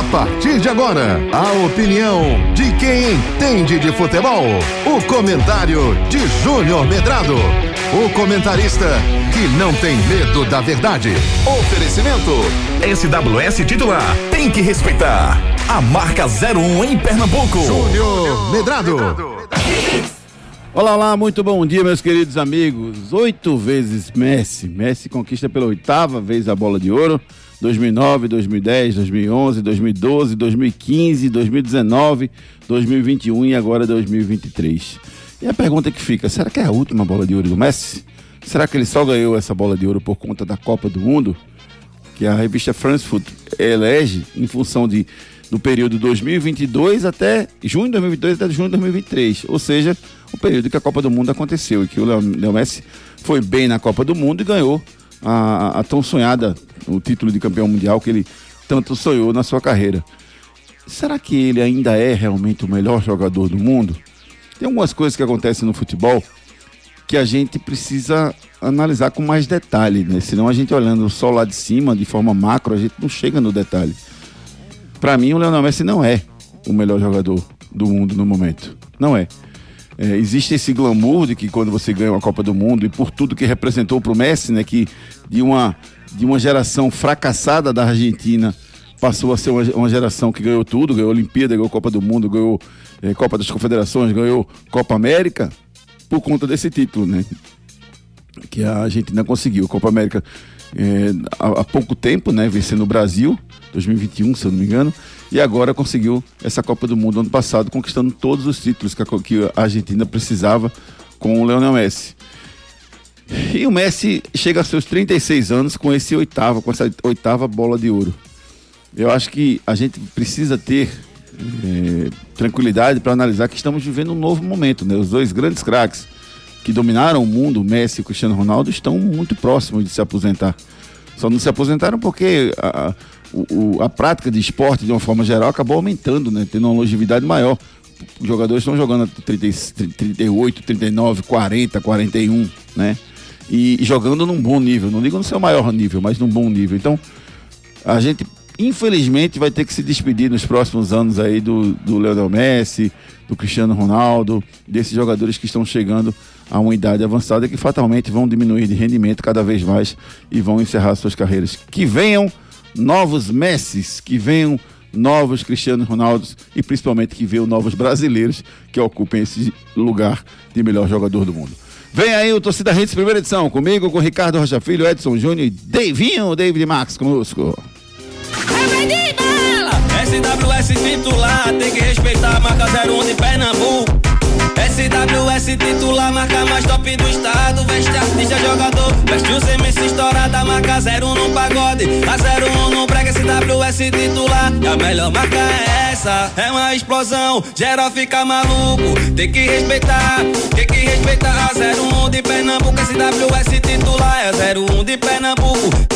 A partir de agora, a opinião de quem entende de futebol. O comentário de Júnior Medrado. O comentarista que não tem medo da verdade. Oferecimento. SWS titular. Tem que respeitar. A marca 01 em Pernambuco. Júnior Medrado. Olá, olá, muito bom dia, meus queridos amigos. Oito vezes Messi. Messi conquista pela oitava vez a bola de ouro. 2009, 2010, 2011, 2012, 2015, 2019, 2021 e agora 2023. E a pergunta que fica: será que é a última bola de ouro do Messi? Será que ele só ganhou essa bola de ouro por conta da Copa do Mundo? Que a revista France Foot elege em função de, do período 2022 até junho de 2022 até junho de 2023. Ou seja, o período que a Copa do Mundo aconteceu e que o Leo Messi foi bem na Copa do Mundo e ganhou a, a tão sonhada, o título de campeão mundial que ele tanto sonhou na sua carreira. Será que ele ainda é realmente o melhor jogador do mundo? Tem algumas coisas que acontecem no futebol que a gente precisa analisar com mais detalhe, né? Senão a gente olhando só lá de cima, de forma macro, a gente não chega no detalhe. Para mim, o Leonel Messi não é o melhor jogador do mundo no momento. Não é. É, existe esse glamour de que quando você ganha uma Copa do Mundo e por tudo que representou para o Messi, né, que de uma, de uma geração fracassada da Argentina passou a ser uma, uma geração que ganhou tudo, ganhou Olimpíada, ganhou Copa do Mundo, ganhou é, Copa das Confederações, ganhou Copa América por conta desse título, né? Que a Argentina conseguiu. Copa América é, há, há pouco tempo, né? Vencendo o Brasil, 2021, se eu não me engano, e agora conseguiu essa Copa do Mundo ano passado, conquistando todos os títulos que a, Argentina precisava com o Leonel Messi. E o Messi chega aos seus 36 anos com esse oitavo, com essa oitava bola de ouro. Eu acho que a gente precisa ter é, tranquilidade para analisar que estamos vivendo um novo momento, né? Os dois grandes craques que dominaram o mundo, Messi e Cristiano Ronaldo, estão muito próximos de se aposentar. Só não se aposentaram porque a, o, a prática de esporte, de uma forma geral, acabou aumentando, né? Tendo uma longevidade maior. Os jogadores estão jogando 30, 38, 39, 40, 41, né? E, jogando num bom nível. Não digo no seu maior nível, mas num bom nível. Então, a gente, infelizmente, vai ter que se despedir nos próximos anos aí do, do Leonel Messi, do Cristiano Ronaldo, desses jogadores que estão chegando a uma idade avançada que fatalmente vão diminuir de rendimento cada vez mais e vão encerrar suas carreiras. Que venham novos Messis, que venham novos Cristiano Ronaldos e principalmente que venham novos brasileiros que ocupem esse lugar de melhor jogador do mundo. Vem aí o Torcida Redes, primeira edição, comigo, com Ricardo Rocha Filho, Edson Júnior e Davinho, David Max conosco. SWS titular, tem que respeitar a marca 01 de Pernambuco. SWS titular, marca mais top do estado. Veste artista, jogador. Marca 01 no pagode. A 01 no brega, SWS titular. E a melhor marca é essa. É uma explosão, geral fica maluco. Tem que respeitar, tem que respeitar. A 01 de Pernambuco, SWS titular. É 01 de Pernambuco.